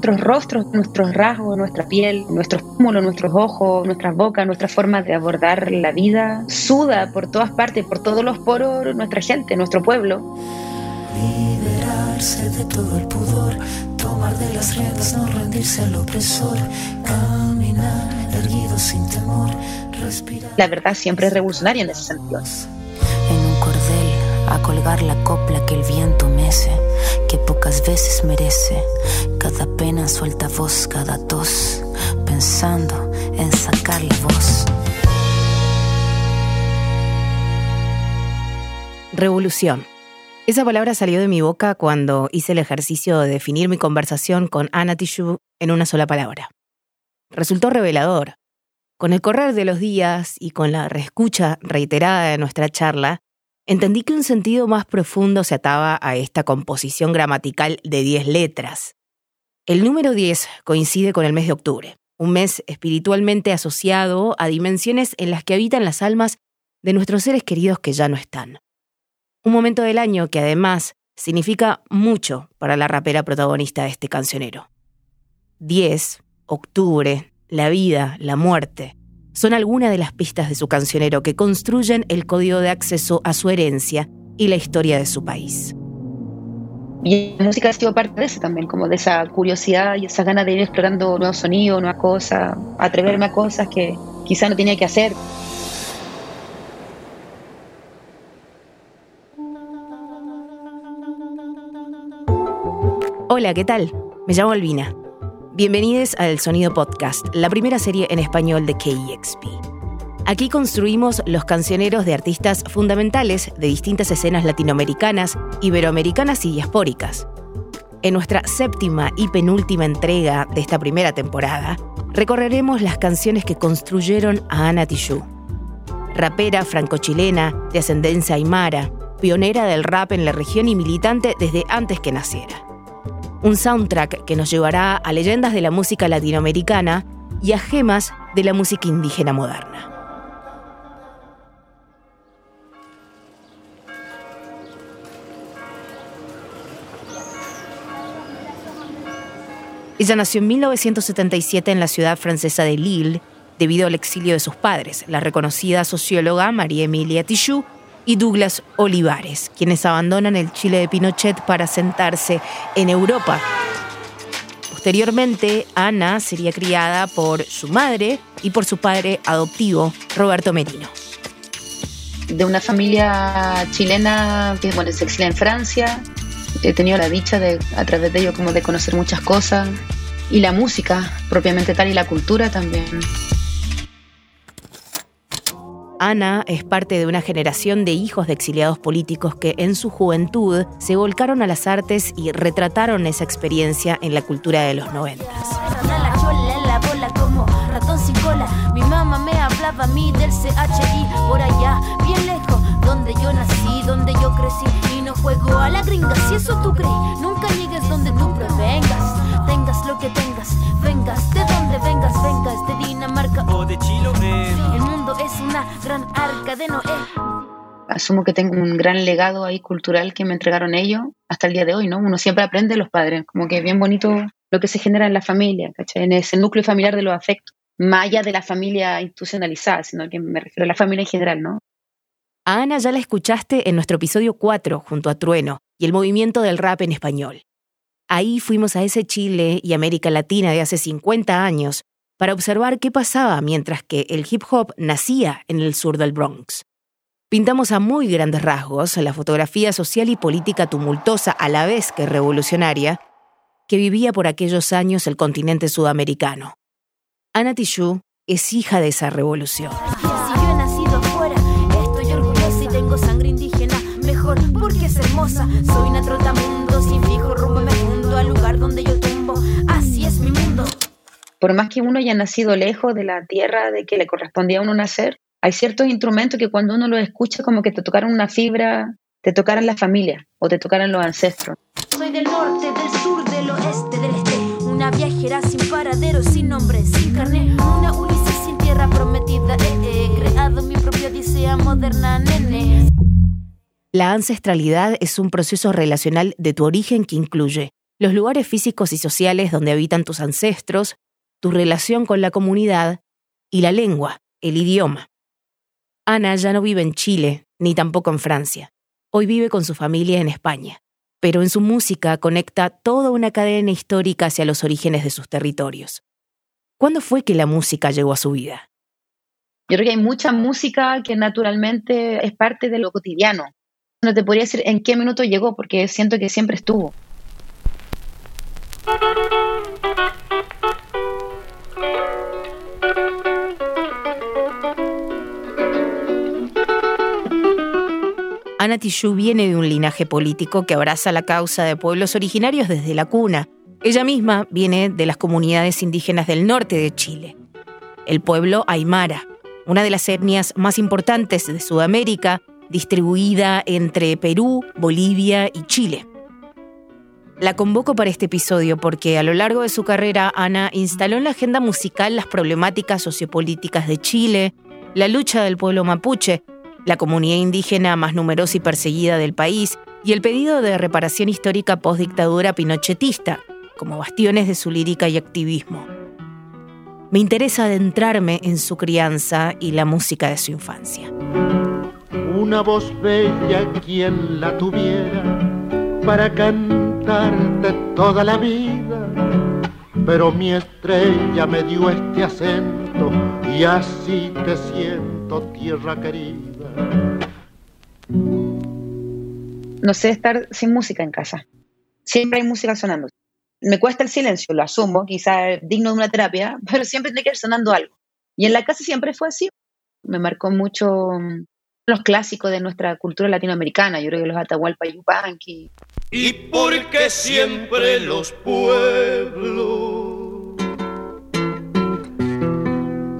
nuestros rostros, nuestros rasgos, nuestra piel, nuestros pómulos, nuestros ojos, nuestras bocas, nuestra forma de abordar la vida, suda por todas partes, por todos los poros nuestra gente, nuestro pueblo. Liberarse de todo el pudor, tomar de las riendas, no rendirse al opresor, caminar erguido sin temor, respirar. La verdad siempre es revolucionaria en ese sentido. Colgar la copla que el viento mece, que pocas veces merece. Cada pena suelta voz, cada tos, pensando en sacarle voz. Revolución. Esa palabra salió de mi boca cuando hice el ejercicio de definir mi conversación con Ana en una sola palabra. Resultó revelador. Con el correr de los días y con la reescucha reiterada de nuestra charla, entendí que un sentido más profundo se ataba a esta composición gramatical de 10 letras. El número 10 coincide con el mes de octubre, un mes espiritualmente asociado a dimensiones en las que habitan las almas de nuestros seres queridos que ya no están. Un momento del año que además significa mucho para la rapera protagonista de este cancionero. 10, octubre, la vida, la muerte, son algunas de las pistas de su cancionero que construyen el código de acceso a su herencia y la historia de su país. Y la música ha sido parte de eso también, como de esa curiosidad y esa ganas de ir explorando nuevos sonidos, nuevas cosas, atreverme a cosas que quizá no tenía que hacer. Hola, ¿qué tal? Me llamo Albina. Bienvenidos a El Sonido Podcast, la primera serie en español de KEXP. Aquí construimos los cancioneros de artistas fundamentales de distintas escenas latinoamericanas, iberoamericanas y diaspóricas. En nuestra séptima y penúltima entrega de esta primera temporada, recorreremos las canciones que construyeron a Ana Tijoux. Rapera franco-chilena, de ascendencia aymara, pionera del rap en la región y militante desde antes que naciera un soundtrack que nos llevará a leyendas de la música latinoamericana y a gemas de la música indígena moderna. Ella nació en 1977 en la ciudad francesa de Lille debido al exilio de sus padres, la reconocida socióloga María Emilia Tijoux y Douglas Olivares, quienes abandonan el Chile de Pinochet para sentarse en Europa. Posteriormente, Ana sería criada por su madre y por su padre adoptivo, Roberto Merino. De una familia chilena que bueno, se exila en Francia. He tenido la dicha de, a través de ello, como de conocer muchas cosas. Y la música, propiamente tal, y la cultura también. Ana es parte de una generación de hijos de exiliados políticos que en su juventud se volcaron a las artes y retrataron esa experiencia en la cultura de los noventas. Mi mamá me hablaba a mí del CHI por allá, bien lejos, donde yo nací, donde yo crecí. Y no juego a la gringa, si eso tú crees. Nunca llegues donde tú prevengas, tengas lo que tengas, vengas de donde vengas, vengas de. El mundo es una gran arca de Noé asumo que tengo un gran legado ahí cultural que me entregaron ellos hasta el día de hoy, ¿no? Uno siempre aprende de los padres, como que es bien bonito lo que se genera en la familia, ¿cachai? En ese núcleo familiar de los afectos más allá de la familia institucionalizada, sino que me refiero a la familia en general, ¿no? A Ana ya la escuchaste en nuestro episodio 4 junto a Trueno y el movimiento del rap en español. Ahí fuimos a ese Chile y América Latina de hace 50 años para observar qué pasaba mientras que el hip hop nacía en el sur del Bronx. Pintamos a muy grandes rasgos la fotografía social y política tumultuosa a la vez que revolucionaria que vivía por aquellos años el continente sudamericano. Ana Tijoux es hija de esa revolución. Por más que uno haya nacido lejos de la tierra de que le correspondía a uno nacer, hay ciertos instrumentos que cuando uno los escucha como que te tocaron una fibra, te tocaran la familia o te tocaran los ancestros. Soy del norte, del sur, del oeste, del este una viajera sin paradero, sin nombre, sin carne. Una Ulises sin tierra prometida. He creado mi propia odisea moderna, nene. La ancestralidad es un proceso relacional de tu origen que incluye los lugares físicos y sociales donde habitan tus ancestros, tu relación con la comunidad y la lengua, el idioma. Ana ya no vive en Chile, ni tampoco en Francia. Hoy vive con su familia en España, pero en su música conecta toda una cadena histórica hacia los orígenes de sus territorios. ¿Cuándo fue que la música llegó a su vida? Yo creo que hay mucha música que naturalmente es parte de lo cotidiano. No te podría decir en qué minuto llegó, porque siento que siempre estuvo. Ana Tijoux viene de un linaje político que abraza la causa de pueblos originarios desde la cuna. Ella misma viene de las comunidades indígenas del norte de Chile. El pueblo Aymara, una de las etnias más importantes de Sudamérica, distribuida entre Perú, Bolivia y Chile. La convoco para este episodio porque a lo largo de su carrera Ana instaló en la agenda musical las problemáticas sociopolíticas de Chile, la lucha del pueblo mapuche la comunidad indígena más numerosa y perseguida del país y el pedido de reparación histórica postdictadura pinochetista, como bastiones de su lírica y activismo. Me interesa adentrarme en su crianza y la música de su infancia. Una voz bella quien la tuviera para cantarte toda la vida, pero mi estrella me dio este acento y así te siento, tierra querida. No sé estar sin música en casa. Siempre hay música sonando. Me cuesta el silencio, lo asumo, quizá digno de una terapia, pero siempre tiene que ir sonando algo. Y en la casa siempre fue así. Me marcó mucho mm, los clásicos de nuestra cultura latinoamericana, yo creo que los Atahualpa Yupanqui. Y porque siempre los pueblos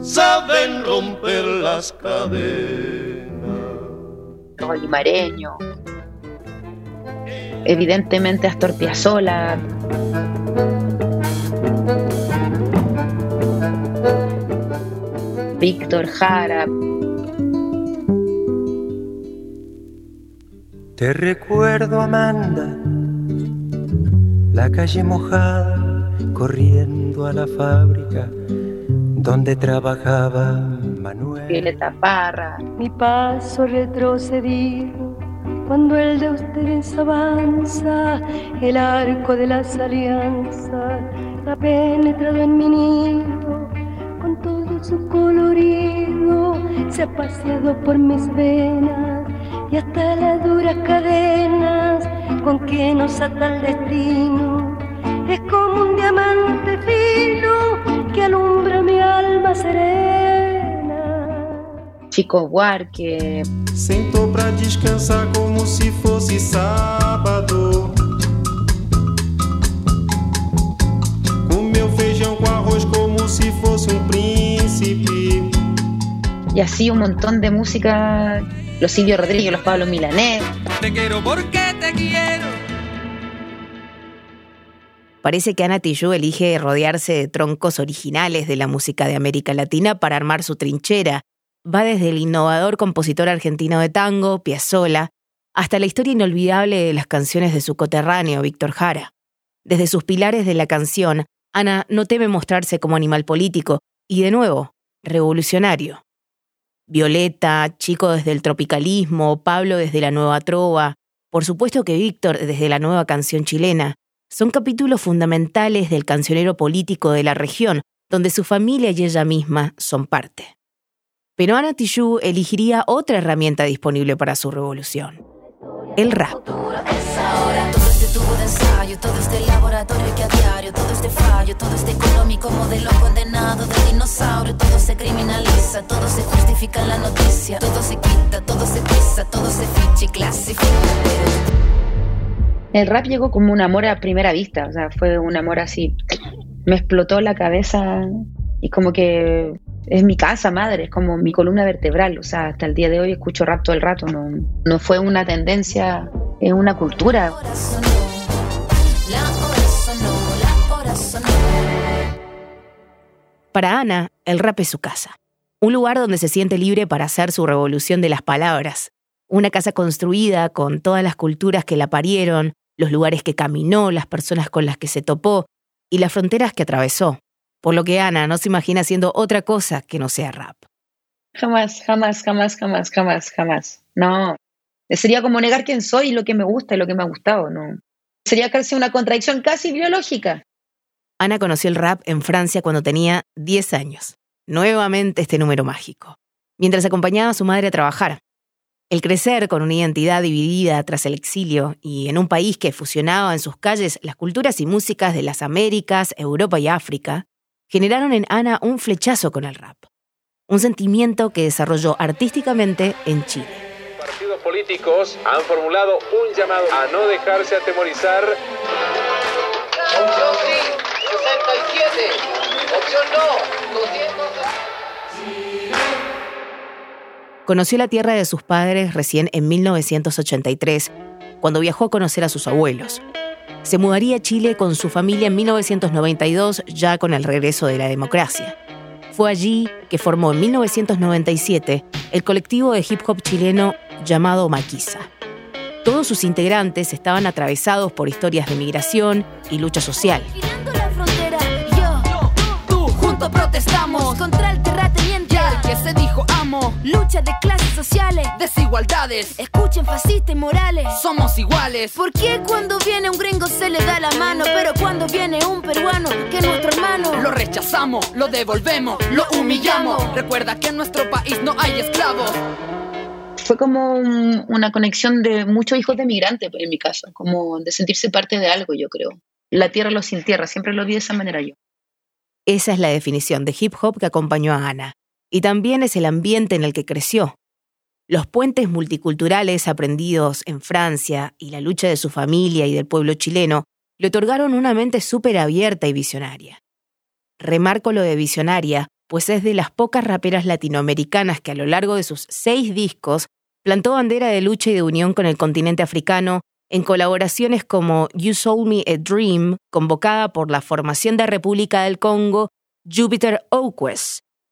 saben romper las cadenas limareño, evidentemente Astor Piazzolla. Víctor Jara. Te recuerdo, Amanda, la calle mojada, corriendo a la fábrica donde trabajaba Manuel. Violeta Parra. Mi paso retrocedido cuando el de ustedes avanza, el arco de las alianzas ha penetrado en mi nido con todo su colorido, se ha paseado por mis venas y hasta las duras cadenas con que nos ata el destino. Es como un diamante fino que alumbra mi alma serena. Chico Buarque. Sentou para descansar como si fosse sábado. Comeu feijão com arroz como si fosse un príncipe. Y así un montón de música, los Silvio Rodríguez, los Pablo Milanés. Te quiero porque te quiero. Parece que Ana Tijoux elige rodearse de troncos originales de la música de América Latina para armar su trinchera. Va desde el innovador compositor argentino de tango, Piazzolla, hasta la historia inolvidable de las canciones de su coterráneo, Víctor Jara. Desde sus pilares de la canción, Ana no teme mostrarse como animal político y, de nuevo, revolucionario. Violeta, Chico desde el tropicalismo, Pablo desde la nueva trova, por supuesto que Víctor desde la nueva canción chilena, son capítulos fundamentales del cancionero político de la región, donde su familia y ella misma son parte. Pero Ana Tijoux elegiría otra herramienta disponible para su revolución, el rap. El rap llegó como un amor a primera vista, o sea, fue un amor así. Me explotó la cabeza y como que es mi casa madre, es como mi columna vertebral, o sea, hasta el día de hoy escucho rap todo el rato, no, no fue una tendencia, es una cultura. Para Ana, el rap es su casa. Un lugar donde se siente libre para hacer su revolución de las palabras. Una casa construida con todas las culturas que la parieron, los lugares que caminó, las personas con las que se topó y las fronteras que atravesó. Por lo que Ana no se imagina haciendo otra cosa que no sea rap. Jamás, jamás, jamás, jamás, jamás, jamás. No. Sería como negar quién soy y lo que me gusta y lo que me ha gustado, ¿no? Sería casi una contradicción casi biológica. Ana conoció el rap en Francia cuando tenía 10 años. Nuevamente este número mágico. Mientras acompañaba a su madre a trabajar. El crecer con una identidad dividida tras el exilio y en un país que fusionaba en sus calles las culturas y músicas de las Américas, Europa y África, generaron en Ana un flechazo con el rap. Un sentimiento que desarrolló artísticamente en Chile. Partidos políticos han formulado un llamado a no dejarse atemorizar. Opción sí, 67. Opción no, 200. Conoció la tierra de sus padres recién en 1983, cuando viajó a conocer a sus abuelos. Se mudaría a Chile con su familia en 1992, ya con el regreso de la democracia. Fue allí que formó en 1997 el colectivo de hip hop chileno llamado Maquisa. Todos sus integrantes estaban atravesados por historias de migración y lucha social. protestamos que se dijo amo. Lucha de clases sociales, desigualdades. Escuchen fascistas y morales, somos iguales. ¿Por qué cuando viene un gringo se le da la mano? Pero cuando viene un peruano, que es nuestro hermano, lo rechazamos, lo devolvemos, lo humillamos. Recuerda que en nuestro país no hay esclavos fue como una conexión de muchos hijos de migrantes, en mi caso, como de sentirse parte de algo, yo creo. La tierra lo sin tierra, siempre lo vi de esa manera yo. Esa es la definición de hip hop que acompañó a Ana. Y también es el ambiente en el que creció. Los puentes multiculturales aprendidos en Francia y la lucha de su familia y del pueblo chileno le otorgaron una mente súper abierta y visionaria. Remarco lo de visionaria, pues es de las pocas raperas latinoamericanas que a lo largo de sus seis discos plantó bandera de lucha y de unión con el continente africano en colaboraciones como You Sold Me a Dream, convocada por la formación de República del Congo, Jupiter Oquest,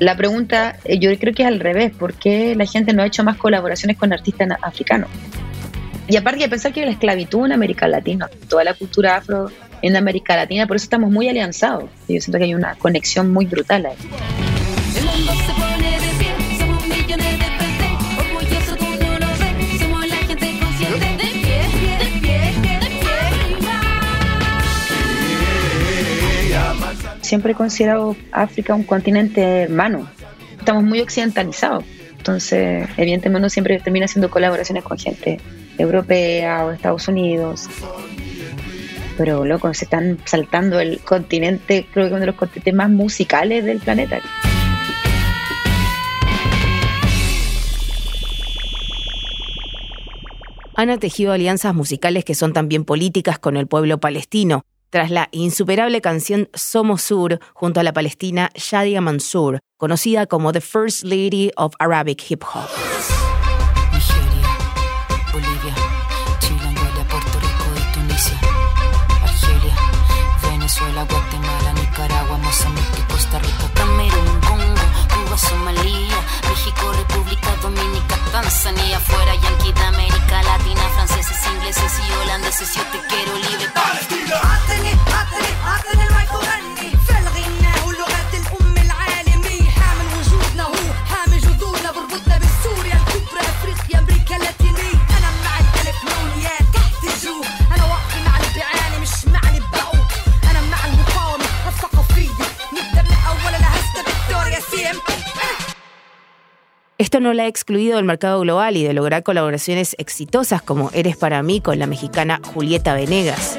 La pregunta, eh, yo creo que es al revés, ¿por qué la gente no ha hecho más colaboraciones con artistas africanos? Y aparte de pensar que la esclavitud en América Latina, toda la cultura afro en América Latina, por eso estamos muy alianzados. Yo siento que hay una conexión muy brutal ahí. Siempre he considerado África un continente hermano. Estamos muy occidentalizados. Entonces, evidentemente uno siempre termina haciendo colaboraciones con gente europea o Estados Unidos. Pero loco, se están saltando el continente, creo que uno de los continentes más musicales del planeta. Han tejido alianzas musicales que son también políticas con el pueblo palestino, tras la insuperable canción Somos Sur junto a la palestina Shadia Mansour, conocida como The First Lady of Arabic Hip Hop. No la ha excluido del mercado global y de lograr colaboraciones exitosas como Eres para mí con la mexicana Julieta Venegas.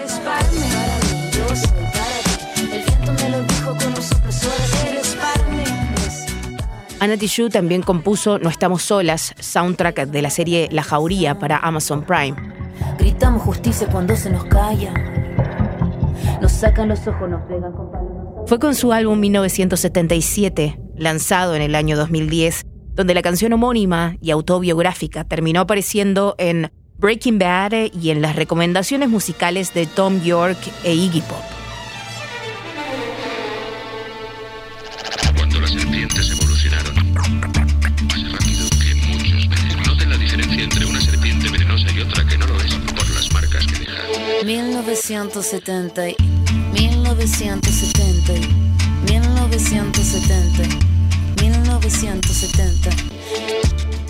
Ana Tijoux también compuso No estamos solas, soundtrack de la serie La Jauría para Amazon Prime. Gritamos justicia cuando se nos calla. Nos sacan los ojos, nos pegan con palos. Fue con su álbum 1977, lanzado en el año 2010, donde la canción homónima y autobiográfica terminó apareciendo en Breaking Bad y en las recomendaciones musicales de Tom York e Iggy Pop. Cuando las serpientes evolucionaron más rápido que muchos venenos. Noten la diferencia entre una serpiente venenosa y otra que no lo es por las marcas que deja. 1970, 1970, 1970, 1970.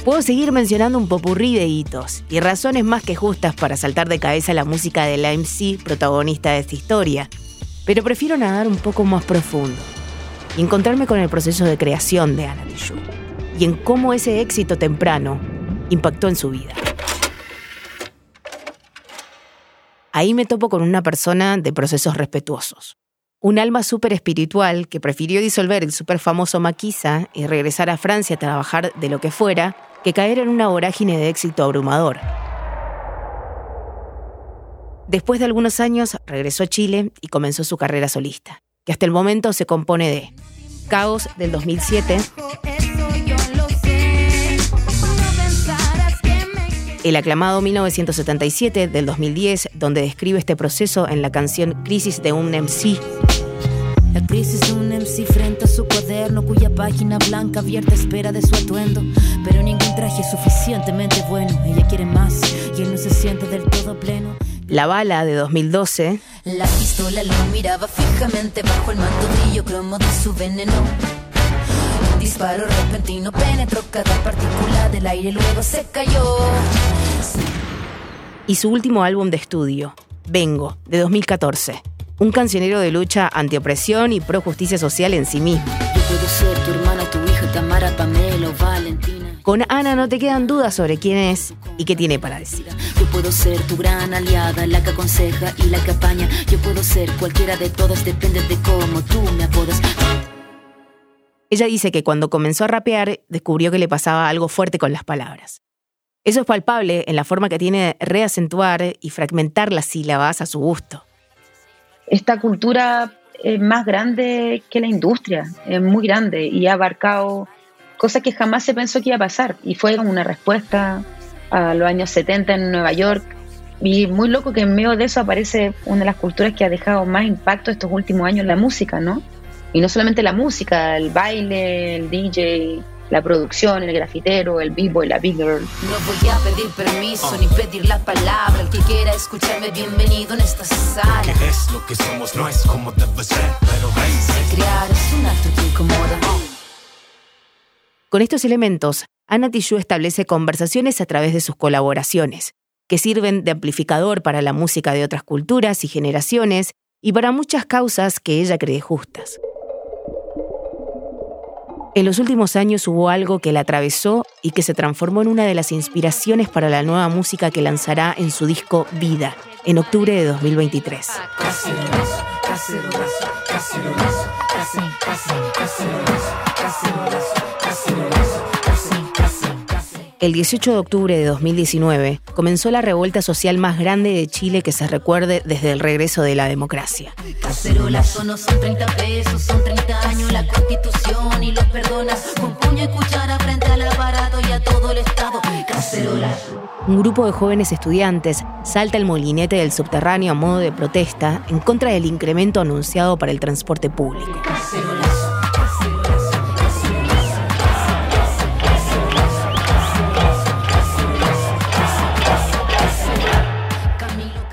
Puedo seguir mencionando un popurrí de hitos y razones más que justas para saltar de cabeza la música de la MC protagonista de esta historia, pero prefiero nadar un poco más profundo y encontrarme con el proceso de creación de Ana y en cómo ese éxito temprano impactó en su vida. Ahí me topo con una persona de procesos respetuosos. Un alma súper espiritual que prefirió disolver el súper famoso Maquisa y regresar a Francia a trabajar de lo que fuera que caer en una vorágine de éxito abrumador. Después de algunos años regresó a Chile y comenzó su carrera solista, que hasta el momento se compone de Caos del 2007, el aclamado 1977 del 2010, donde describe este proceso en la canción Crisis de un MC. La crisis de un MC frente a su cuaderno cuya página blanca abierta espera de su atuendo. Pero ningún traje es suficientemente bueno. Ella quiere más y él no se siente del todo pleno. La bala de 2012. La pistola lo miraba fijamente bajo el manto brillo cromo de su veneno. Disparo repentino penetró cada partícula del aire, luego se cayó. Y su último álbum de estudio, Vengo, de 2014. Un cancionero de lucha antiopresión y pro justicia social en sí mismo. Yo puedo ser tu hermana, tu hija, Tamara, Pamela o Valentina. Con Ana no te quedan dudas sobre quién es y qué tiene para decir. Yo puedo ser tu gran aliada, la que aconseja y la que apaña. Yo puedo ser cualquiera de todas, depende de cómo tú me apodas. Ella dice que cuando comenzó a rapear descubrió que le pasaba algo fuerte con las palabras. Eso es palpable en la forma que tiene de reacentuar y fragmentar las sílabas a su gusto. Esta cultura es más grande que la industria, es muy grande y ha abarcado cosas que jamás se pensó que iba a pasar y fue una respuesta a los años 70 en Nueva York y muy loco que en medio de eso aparece una de las culturas que ha dejado más impacto estos últimos años, la música, ¿no? Y no solamente la música, el baile, el DJ, la producción, el grafitero, el vivo y la big girl. No voy a pedir permiso ni pedir la palabra. El que quiera escucharme, bienvenido en esta sala. ¿Qué es lo que somos? No es como debe ser, pero. Crear es un acto que incomoda. Con estos elementos, Ana Tijoux establece conversaciones a través de sus colaboraciones, que sirven de amplificador para la música de otras culturas y generaciones y para muchas causas que ella cree justas. En los últimos años hubo algo que la atravesó y que se transformó en una de las inspiraciones para la nueva música que lanzará en su disco Vida, en octubre de 2023. El 18 de octubre de 2019 comenzó la revuelta social más grande de Chile que se recuerde desde el regreso de la democracia. Cacerolazo no son 30 pesos, son 30 años la constitución y los perdonas con puño y cuchara frente al aparato y a todo el Estado. Cacerolazo. Un grupo de jóvenes estudiantes salta el molinete del subterráneo a modo de protesta en contra del incremento anunciado para el transporte público.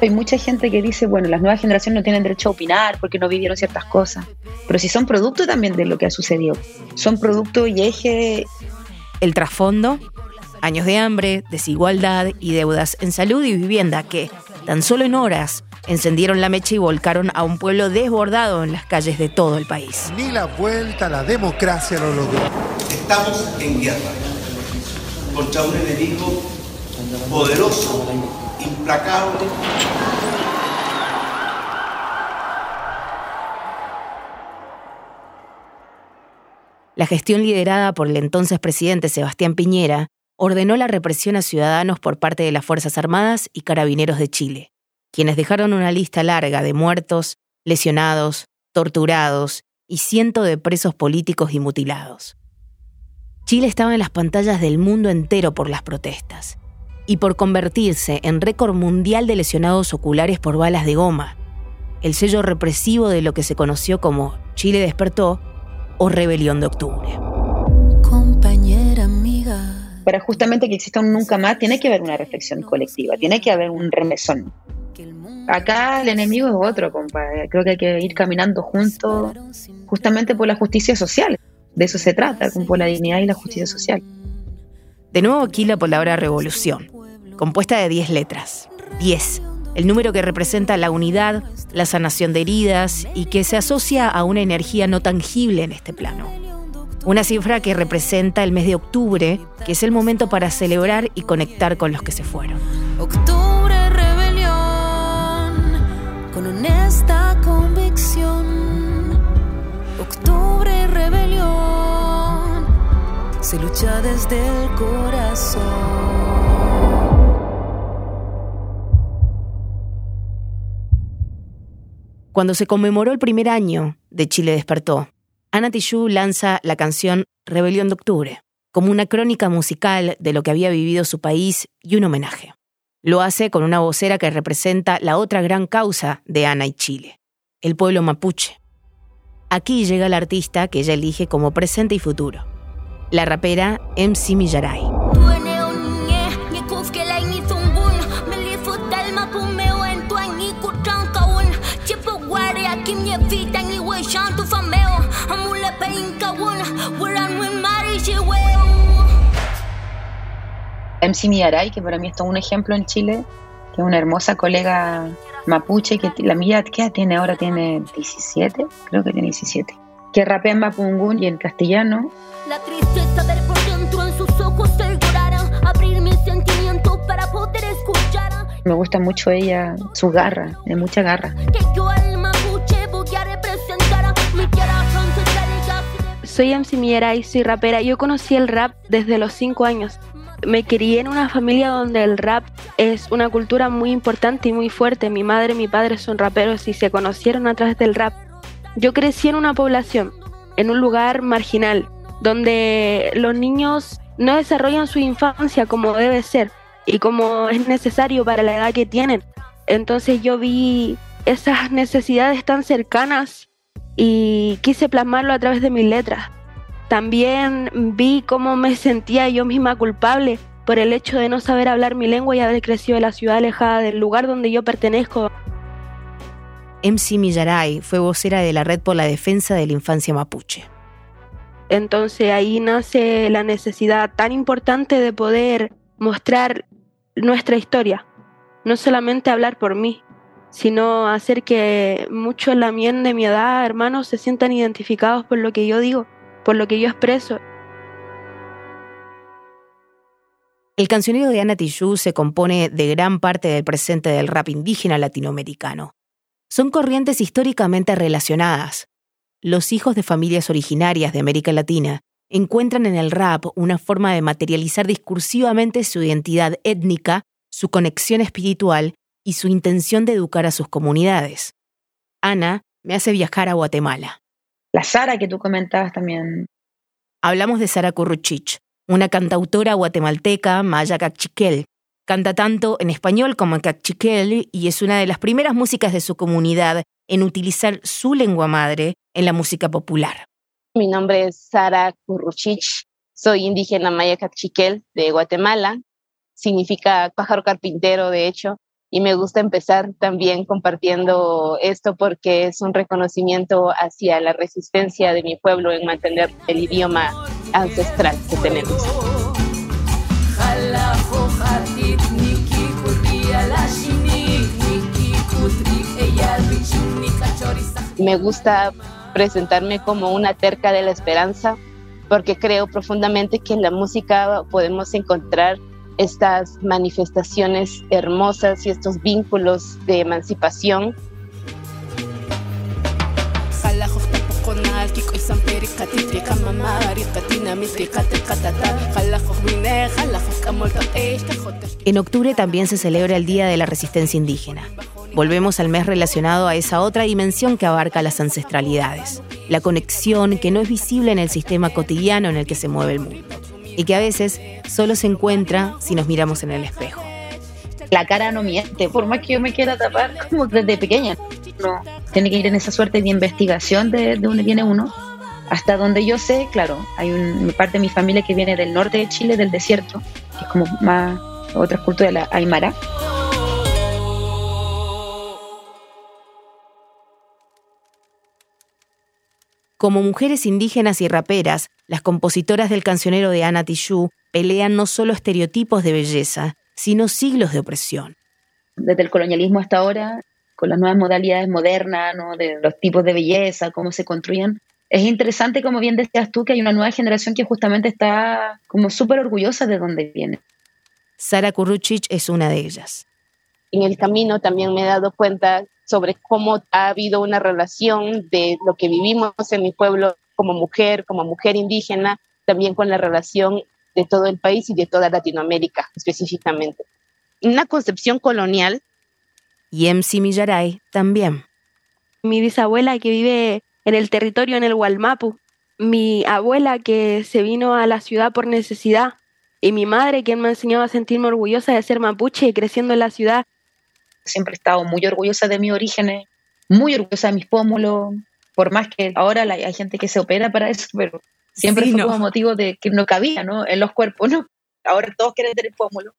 Hay mucha gente que dice, bueno, las nuevas generaciones no tienen derecho a opinar porque no vivieron ciertas cosas, pero si son producto también de lo que ha sucedido, son producto y eje. El trasfondo, años de hambre, desigualdad y deudas en salud y vivienda que, tan solo en horas, encendieron la mecha y volcaron a un pueblo desbordado en las calles de todo el país. Ni la vuelta a la democracia lo logró. Estamos en guerra contra un enemigo poderoso, implacable. La gestión liderada por el entonces presidente Sebastián Piñera ordenó la represión a ciudadanos por parte de las Fuerzas Armadas y Carabineros de Chile, quienes dejaron una lista larga de muertos, lesionados, torturados y cientos de presos políticos y mutilados. Chile estaba en las pantallas del mundo entero por las protestas y por convertirse en récord mundial de lesionados oculares por balas de goma, el sello represivo de lo que se conoció como Chile despertó o Rebelión de Octubre. Compañera amiga. Para justamente que exista un nunca más, tiene que haber una reflexión colectiva, tiene que haber un remesón. Acá el enemigo es otro, compadre. Creo que hay que ir caminando juntos justamente por la justicia social. De eso se trata, por la dignidad y la justicia social. De nuevo aquí la palabra revolución, compuesta de 10 letras. 10, el número que representa la unidad, la sanación de heridas y que se asocia a una energía no tangible en este plano. Una cifra que representa el mes de octubre, que es el momento para celebrar y conectar con los que se fueron. Octubre rebelión, con honesta convicción. Octubre rebelión, se lucha desde el corazón. Cuando se conmemoró el primer año de Chile despertó, Ana Tijoux lanza la canción Rebelión de Octubre, como una crónica musical de lo que había vivido su país y un homenaje. Lo hace con una vocera que representa la otra gran causa de Ana y Chile, el pueblo mapuche. Aquí llega el artista que ella elige como presente y futuro, la rapera MC Millaray. MC Miaray, que para mí es todo un ejemplo en Chile, que es una hermosa colega mapuche, que la mía, ¿qué tiene ahora? Tiene 17, creo que tiene 17. Que rapea en mapungún y en castellano. La tristeza ver por dentro en sus ojos el abrir mis sentimientos para poder escuchar. Me gusta mucho ella, su garra, de mucha garra. Que yo al mapuche voy a representar mi tierra Soy MC Miaray, soy rapera. Yo conocí el rap desde los 5 años me crié en una familia donde el rap es una cultura muy importante y muy fuerte. Mi madre y mi padre son raperos y se conocieron a través del rap. Yo crecí en una población, en un lugar marginal, donde los niños no desarrollan su infancia como debe ser y como es necesario para la edad que tienen. Entonces yo vi esas necesidades tan cercanas y quise plasmarlo a través de mis letras. También vi cómo me sentía yo misma culpable por el hecho de no saber hablar mi lengua y haber crecido en la ciudad alejada del lugar donde yo pertenezco. MC Millaray fue vocera de la Red por la Defensa de la Infancia Mapuche. Entonces ahí nace la necesidad tan importante de poder mostrar nuestra historia, no solamente hablar por mí, sino hacer que muchos de mi edad, hermanos, se sientan identificados por lo que yo digo por lo que yo expreso. El cancionero de Ana Tijoux se compone de gran parte del presente del rap indígena latinoamericano. Son corrientes históricamente relacionadas. Los hijos de familias originarias de América Latina encuentran en el rap una forma de materializar discursivamente su identidad étnica, su conexión espiritual y su intención de educar a sus comunidades. Ana me hace viajar a Guatemala la Sara que tú comentabas también. Hablamos de Sara Curruchich, una cantautora guatemalteca maya cachiquel. Canta tanto en español como en cachiquel y es una de las primeras músicas de su comunidad en utilizar su lengua madre en la música popular. Mi nombre es Sara Curruchich, soy indígena maya cachiquel de Guatemala, significa pájaro carpintero de hecho, y me gusta empezar también compartiendo esto porque es un reconocimiento hacia la resistencia de mi pueblo en mantener el idioma ancestral que tenemos. Me gusta presentarme como una terca de la esperanza porque creo profundamente que en la música podemos encontrar estas manifestaciones hermosas y estos vínculos de emancipación. En octubre también se celebra el Día de la Resistencia Indígena. Volvemos al mes relacionado a esa otra dimensión que abarca las ancestralidades, la conexión que no es visible en el sistema cotidiano en el que se mueve el mundo y que a veces solo se encuentra si nos miramos en el espejo. La cara no miente, por más que yo me quiera tapar como desde pequeña. No, tiene que ir en esa suerte de investigación de, de donde viene uno. Hasta donde yo sé, claro, hay una parte de mi familia que viene del norte de Chile, del desierto, que es como más otra cultura de la Aymara. Como mujeres indígenas y raperas, las compositoras del cancionero de Ana Tijoux pelean no solo estereotipos de belleza, sino siglos de opresión. Desde el colonialismo hasta ahora, con las nuevas modalidades modernas, ¿no? de los tipos de belleza, cómo se construyen, es interesante, como bien decías tú, que hay una nueva generación que justamente está como súper orgullosa de dónde viene. Sara Kuruchich es una de ellas. En el camino también me he dado cuenta sobre cómo ha habido una relación de lo que vivimos en mi pueblo como mujer, como mujer indígena, también con la relación de todo el país y de toda Latinoamérica específicamente. Una concepción colonial. Y MC Millaray también. Mi bisabuela que vive en el territorio en el Gualmapu, mi abuela que se vino a la ciudad por necesidad y mi madre quien me enseñó a sentirme orgullosa de ser mapuche y creciendo en la ciudad siempre he estado muy orgullosa de mis orígenes, muy orgullosa de mis pómulos, por más que ahora hay gente que se opera para eso, pero siempre fue como motivo de que no cabía, ¿no? En los cuerpos, ¿no? Ahora todos quieren tener pómulos.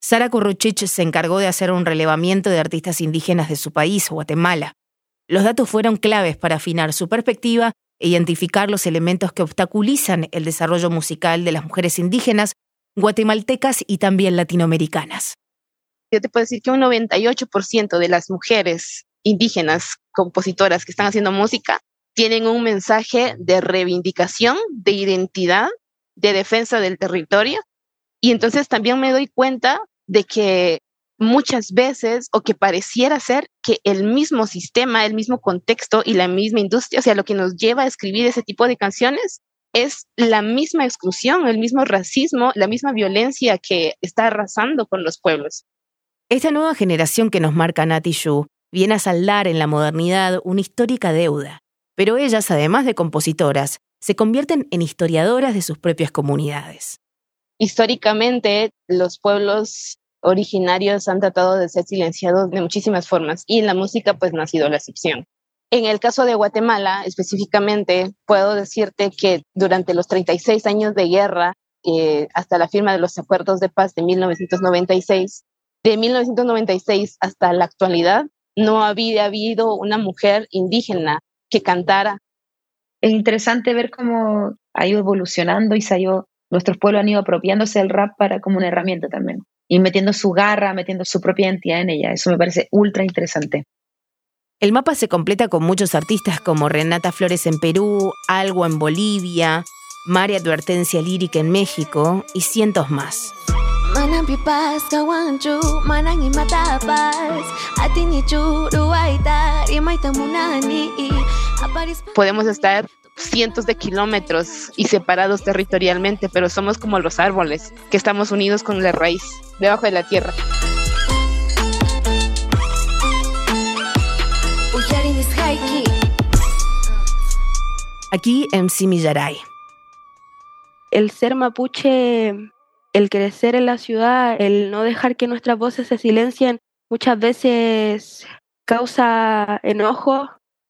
Sara Curruchich se encargó de hacer un relevamiento de artistas indígenas de su país, Guatemala. Los datos fueron claves para afinar su perspectiva e identificar los elementos que obstaculizan el desarrollo musical de las mujeres indígenas, guatemaltecas y también latinoamericanas yo te puedo decir que un 98% de las mujeres indígenas compositoras que están haciendo música tienen un mensaje de reivindicación, de identidad, de defensa del territorio. Y entonces también me doy cuenta de que muchas veces, o que pareciera ser que el mismo sistema, el mismo contexto y la misma industria, o sea, lo que nos lleva a escribir ese tipo de canciones, es la misma exclusión, el mismo racismo, la misma violencia que está arrasando con los pueblos. Esta nueva generación que nos marca Nati Yu viene a saldar en la modernidad una histórica deuda, pero ellas, además de compositoras, se convierten en historiadoras de sus propias comunidades. Históricamente, los pueblos originarios han tratado de ser silenciados de muchísimas formas y la música pues no ha sido la excepción. En el caso de Guatemala, específicamente, puedo decirte que durante los 36 años de guerra, eh, hasta la firma de los acuerdos de paz de 1996, de 1996 hasta la actualidad, no había habido una mujer indígena que cantara. Es interesante ver cómo ha ido evolucionando y se ha ido, nuestros pueblos han ido apropiándose del rap para como una herramienta también. Y metiendo su garra, metiendo su propia identidad en ella. Eso me parece ultra interesante. El mapa se completa con muchos artistas como Renata Flores en Perú, Algo en Bolivia, María Advertencia Lírica en México y cientos más. Podemos estar cientos de kilómetros y separados territorialmente, pero somos como los árboles, que estamos unidos con la raíz, debajo de la tierra. Aquí en Simillaray. El ser mapuche el crecer en la ciudad, el no dejar que nuestras voces se silencien, muchas veces causa enojo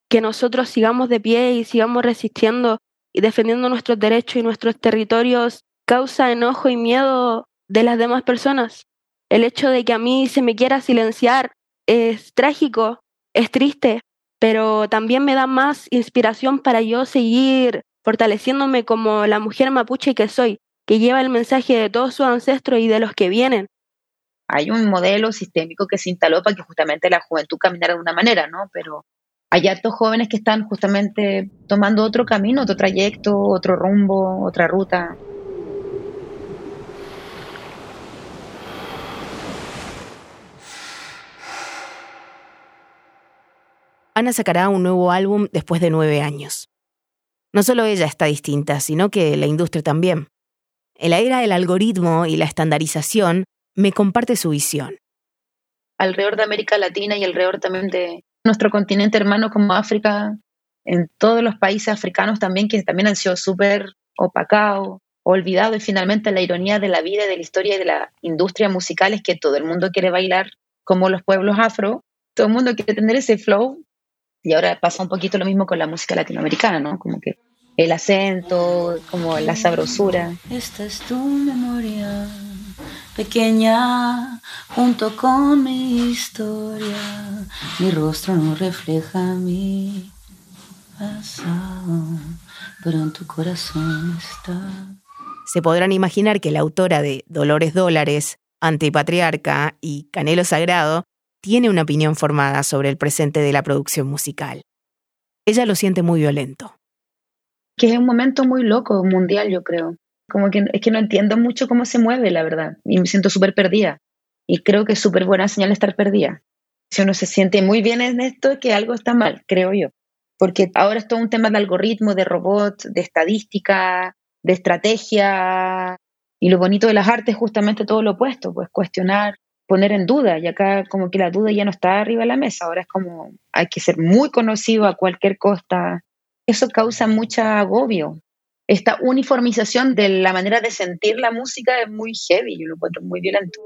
que nosotros sigamos de pie y sigamos resistiendo y defendiendo nuestros derechos y nuestros territorios, causa enojo y miedo de las demás personas. El hecho de que a mí se me quiera silenciar es trágico, es triste, pero también me da más inspiración para yo seguir fortaleciéndome como la mujer mapuche que soy, que lleva el mensaje de todos sus ancestros y de los que vienen. Hay un modelo sistémico que se instaló para que justamente la juventud caminara de una manera, ¿no? Pero hay hartos jóvenes que están justamente tomando otro camino, otro trayecto, otro rumbo, otra ruta. Ana sacará un nuevo álbum después de nueve años. No solo ella está distinta, sino que la industria también. En la era del algoritmo y la estandarización, me comparte su visión. Alrededor de América Latina y alrededor también de nuestro continente hermano como África, en todos los países africanos también, que también han sido súper opacados, olvidados, y finalmente la ironía de la vida de la historia y de la industria musical es que todo el mundo quiere bailar como los pueblos afro, todo el mundo quiere tener ese flow, y ahora pasa un poquito lo mismo con la música latinoamericana, ¿no? Como que el acento, como la sabrosura. Esta es tu memoria pequeña, junto con mi historia. Mi rostro no refleja mi pasado, pero en tu corazón está. Se podrán imaginar que la autora de Dolores Dólares, Antipatriarca y Canelo Sagrado tiene una opinión formada sobre el presente de la producción musical. Ella lo siente muy violento. Que es un momento muy loco mundial, yo creo. Como que es que no entiendo mucho cómo se mueve, la verdad. Y me siento súper perdida. Y creo que es súper buena señal estar perdida. Si uno se siente muy bien en esto, es que algo está mal, creo yo. Porque ahora es todo un tema de algoritmo, de robot, de estadística, de estrategia. Y lo bonito de las artes es justamente todo lo opuesto, pues cuestionar poner en duda y acá como que la duda ya no está arriba de la mesa, ahora es como hay que ser muy conocido a cualquier costa. Eso causa mucho agobio. Esta uniformización de la manera de sentir la música es muy heavy, yo lo encuentro muy violento.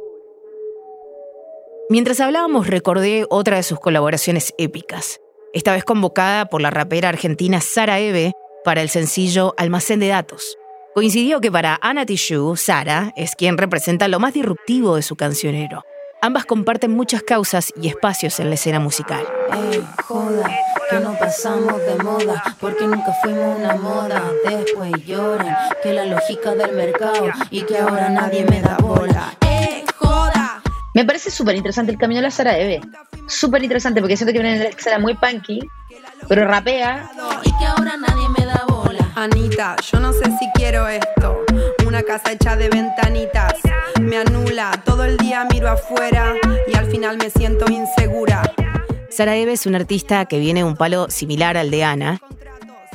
Mientras hablábamos recordé otra de sus colaboraciones épicas, esta vez convocada por la rapera argentina Sara Eve para el sencillo Almacén de Datos. Coincidió que para Anna Tishu, Sara es quien representa lo más disruptivo de su cancionero. Ambas comparten muchas causas y espacios en la escena musical. Ey, joda, que no pasamos de moda, porque nunca fuimos una moda. Después lloran, que la lógica del mercado y que ahora nadie me da bola. Ey, joda. Me parece súper interesante el camino de la Sara Eve. Súper interesante porque siento que viene de será muy punky, pero rapea. Y que ahora nadie me da bola. Anita, yo no sé si quiero esto. Una casa hecha de ventanitas. Me anula, todo el día miro afuera y al final me siento insegura. Sara Eve es una artista que viene de un palo similar al de Ana.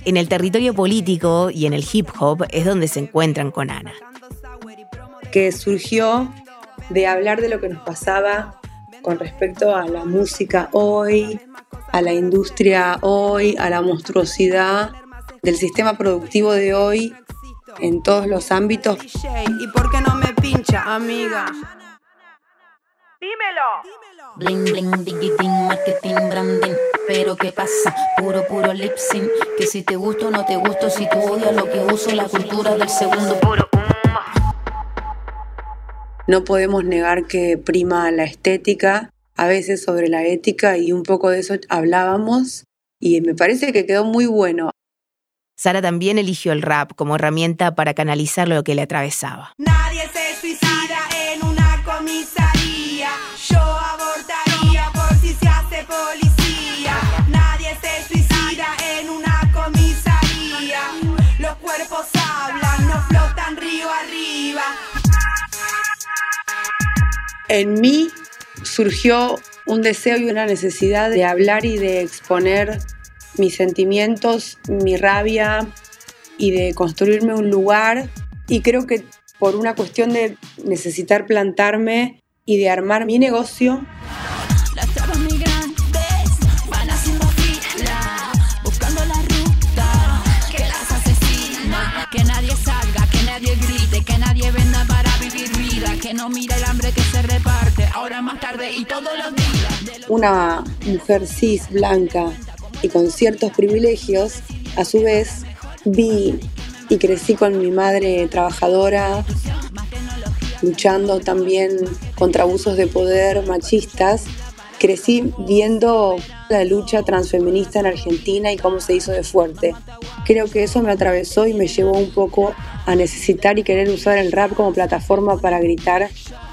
En el territorio político y en el hip hop es donde se encuentran con Ana. Que surgió de hablar de lo que nos pasaba con respecto a la música hoy, a la industria hoy, a la monstruosidad del sistema productivo de hoy en todos los ámbitos. ¿Y por qué no me pincha, amiga? Dímelo. Bling bling digiting, marketing, branding. Pero qué pasa, puro puro lip sync. Que si te gusto o no te gusto, si tú odias lo que uso, la cultura del segundo puro No podemos negar que prima la estética, a veces sobre la ética, y un poco de eso hablábamos. Y me parece que quedó muy bueno. Sara también eligió el rap como herramienta para canalizar lo que le atravesaba. Nadie se En mí surgió un deseo y una necesidad de hablar y de exponer mis sentimientos, mi rabia y de construirme un lugar. Y creo que por una cuestión de necesitar plantarme y de armar mi negocio. Una mujer cis, blanca, y con ciertos privilegios, a su vez vi y crecí con mi madre trabajadora, luchando también contra abusos de poder machistas. Crecí viendo la lucha transfeminista en Argentina y cómo se hizo de fuerte. Creo que eso me atravesó y me llevó un poco a necesitar y querer usar el rap como plataforma para gritar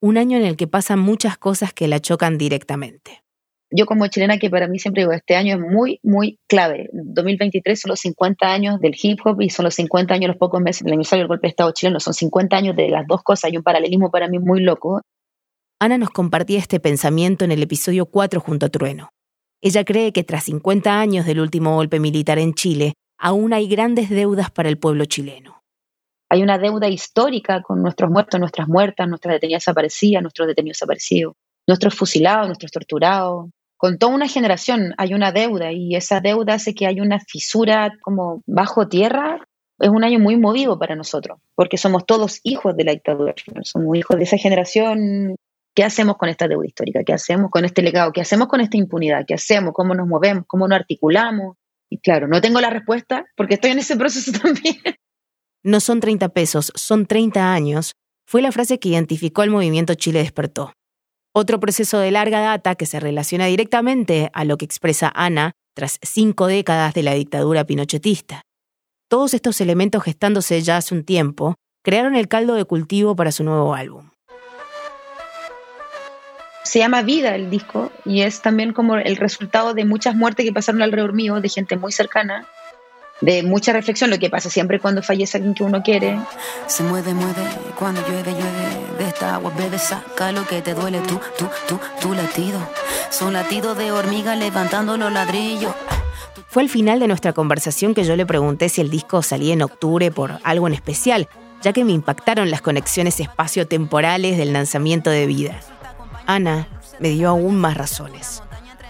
un año en el que pasan muchas cosas que la chocan directamente. Yo como chilena, que para mí siempre digo, este año es muy, muy clave. 2023 son los 50 años del hip hop y son los 50 años, los pocos meses del aniversario del golpe de Estado chileno. Son 50 años de las dos cosas. Hay un paralelismo para mí muy loco. Ana nos compartía este pensamiento en el episodio 4 junto a Trueno. Ella cree que tras 50 años del último golpe militar en Chile, aún hay grandes deudas para el pueblo chileno. Hay una deuda histórica con nuestros muertos, nuestras muertas, nuestras detenidas desaparecidas, nuestros detenidos desaparecidos, nuestros fusilados, nuestros torturados. Con toda una generación hay una deuda y esa deuda hace que hay una fisura como bajo tierra. Es un año muy movido para nosotros, porque somos todos hijos de la dictadura. Somos hijos de esa generación ¿Qué hacemos con esta deuda histórica? ¿Qué hacemos con este legado? ¿Qué hacemos con esta impunidad? ¿Qué hacemos? ¿Cómo nos movemos? ¿Cómo nos articulamos? Y claro, no tengo la respuesta porque estoy en ese proceso también. No son 30 pesos, son 30 años, fue la frase que identificó al movimiento Chile Despertó. Otro proceso de larga data que se relaciona directamente a lo que expresa Ana tras cinco décadas de la dictadura pinochetista. Todos estos elementos gestándose ya hace un tiempo crearon el caldo de cultivo para su nuevo álbum se llama Vida el disco y es también como el resultado de muchas muertes que pasaron alrededor mío, de gente muy cercana, de mucha reflexión, lo que pasa siempre cuando fallece alguien que uno quiere. Se mueve, mueve, cuando llueve, llueve, de esta agua bebe, saca lo que te duele, tú, tú, tú, tu latido. Son latidos de hormiga levantando los ladrillos. Fue al final de nuestra conversación que yo le pregunté si el disco salía en octubre por algo en especial, ya que me impactaron las conexiones espacio-temporales del lanzamiento de Vida. Ana me dio aún más razones.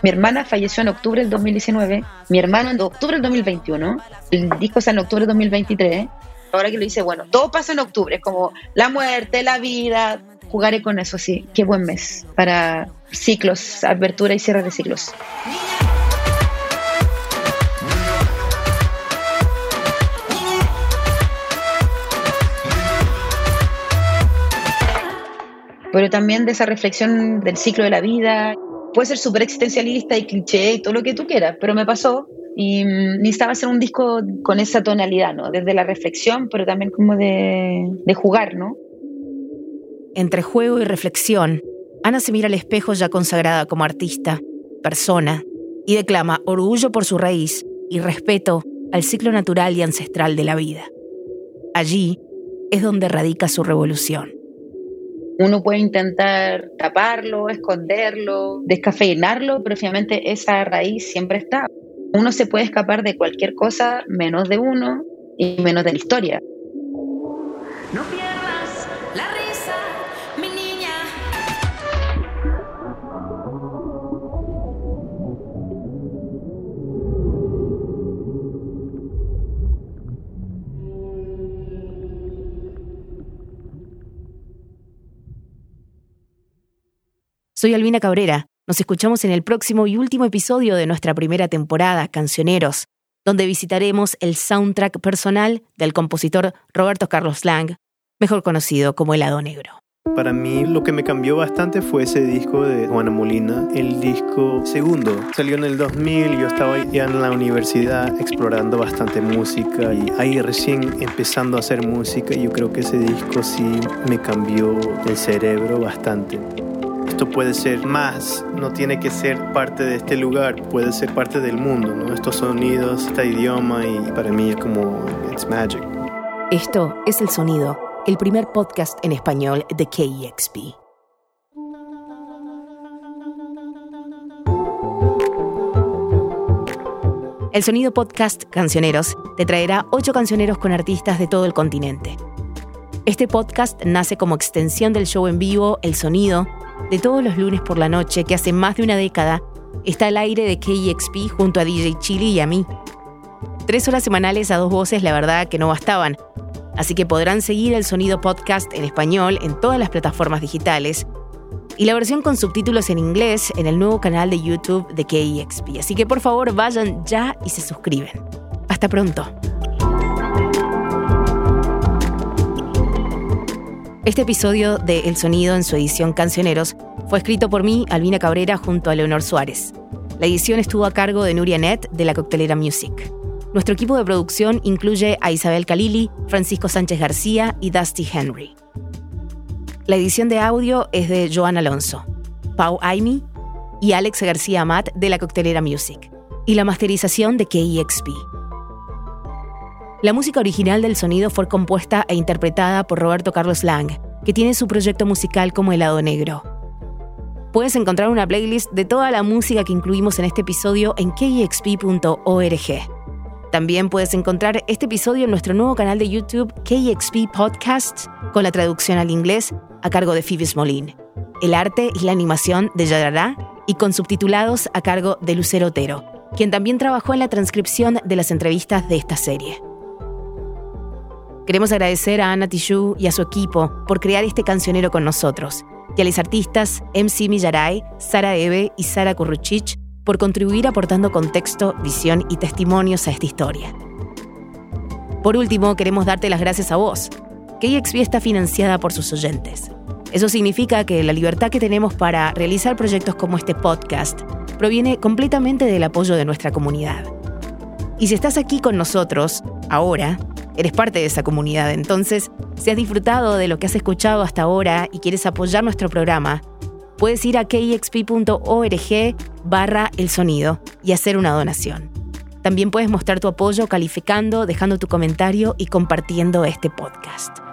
Mi hermana falleció en octubre del 2019, mi hermano en octubre del 2021, el disco está en octubre del 2023. Ahora que lo dice, bueno, todo pasa en octubre, como la muerte, la vida. Jugaré con eso, sí. Qué buen mes para ciclos, apertura y cierre de ciclos. pero también de esa reflexión del ciclo de la vida. Puede ser súper existencialista y cliché y todo lo que tú quieras, pero me pasó y mm, necesitaba hacer un disco con esa tonalidad, ¿no? Desde la reflexión, pero también como de, de jugar, ¿no? Entre juego y reflexión, Ana se mira al espejo ya consagrada como artista, persona, y declama orgullo por su raíz y respeto al ciclo natural y ancestral de la vida. Allí es donde radica su revolución. Uno puede intentar taparlo, esconderlo, descafeinarlo, pero finalmente esa raíz siempre está. Uno se puede escapar de cualquier cosa menos de uno y menos de la historia. Soy Albina Cabrera. Nos escuchamos en el próximo y último episodio de nuestra primera temporada, Cancioneros, donde visitaremos el soundtrack personal del compositor Roberto Carlos Lang, mejor conocido como Helado Negro. Para mí lo que me cambió bastante fue ese disco de Juana Molina, el disco segundo. Salió en el 2000, yo estaba ya en la universidad explorando bastante música y ahí recién empezando a hacer música y yo creo que ese disco sí me cambió el cerebro bastante. Esto puede ser más, no tiene que ser parte de este lugar, puede ser parte del mundo, ¿no? Estos sonidos, este idioma y para mí es como, it's magic. Esto es El Sonido, el primer podcast en español de KEXP. El Sonido Podcast Cancioneros te traerá ocho cancioneros con artistas de todo el continente. Este podcast nace como extensión del show en vivo El Sonido, de todos los lunes por la noche que hace más de una década está al aire de KEXP junto a DJ Chili y a mí. Tres horas semanales a dos voces, la verdad que no bastaban. Así que podrán seguir el sonido podcast en español en todas las plataformas digitales y la versión con subtítulos en inglés en el nuevo canal de YouTube de KEXP. Así que por favor vayan ya y se suscriben. Hasta pronto. Este episodio de El Sonido en su edición Cancioneros fue escrito por mí, Albina Cabrera, junto a Leonor Suárez. La edición estuvo a cargo de Nuria Net de la Coctelera Music. Nuestro equipo de producción incluye a Isabel Calili, Francisco Sánchez García y Dusty Henry. La edición de audio es de Joan Alonso, Pau Aimi y Alex García Amat de la Coctelera Music, y la masterización de KEXP. La música original del sonido fue compuesta e interpretada por Roberto Carlos Lang, que tiene su proyecto musical como Helado Negro. Puedes encontrar una playlist de toda la música que incluimos en este episodio en kexp.org. También puedes encontrar este episodio en nuestro nuevo canal de YouTube KXP Podcast con la traducción al inglés a cargo de Phoebe Smolin, el arte y la animación de Yadara y con subtitulados a cargo de Lucero Otero, quien también trabajó en la transcripción de las entrevistas de esta serie. Queremos agradecer a Ana Tijoux y a su equipo por crear este cancionero con nosotros, y a los artistas MC Millaray, Sara Eve y Sara Kurruchich por contribuir aportando contexto, visión y testimonios a esta historia. Por último, queremos darte las gracias a vos. KXP está financiada por sus oyentes. Eso significa que la libertad que tenemos para realizar proyectos como este podcast proviene completamente del apoyo de nuestra comunidad. Y si estás aquí con nosotros, ahora, eres parte de esa comunidad. Entonces, si has disfrutado de lo que has escuchado hasta ahora y quieres apoyar nuestro programa, puedes ir a kexp.org barra el sonido y hacer una donación. También puedes mostrar tu apoyo calificando, dejando tu comentario y compartiendo este podcast.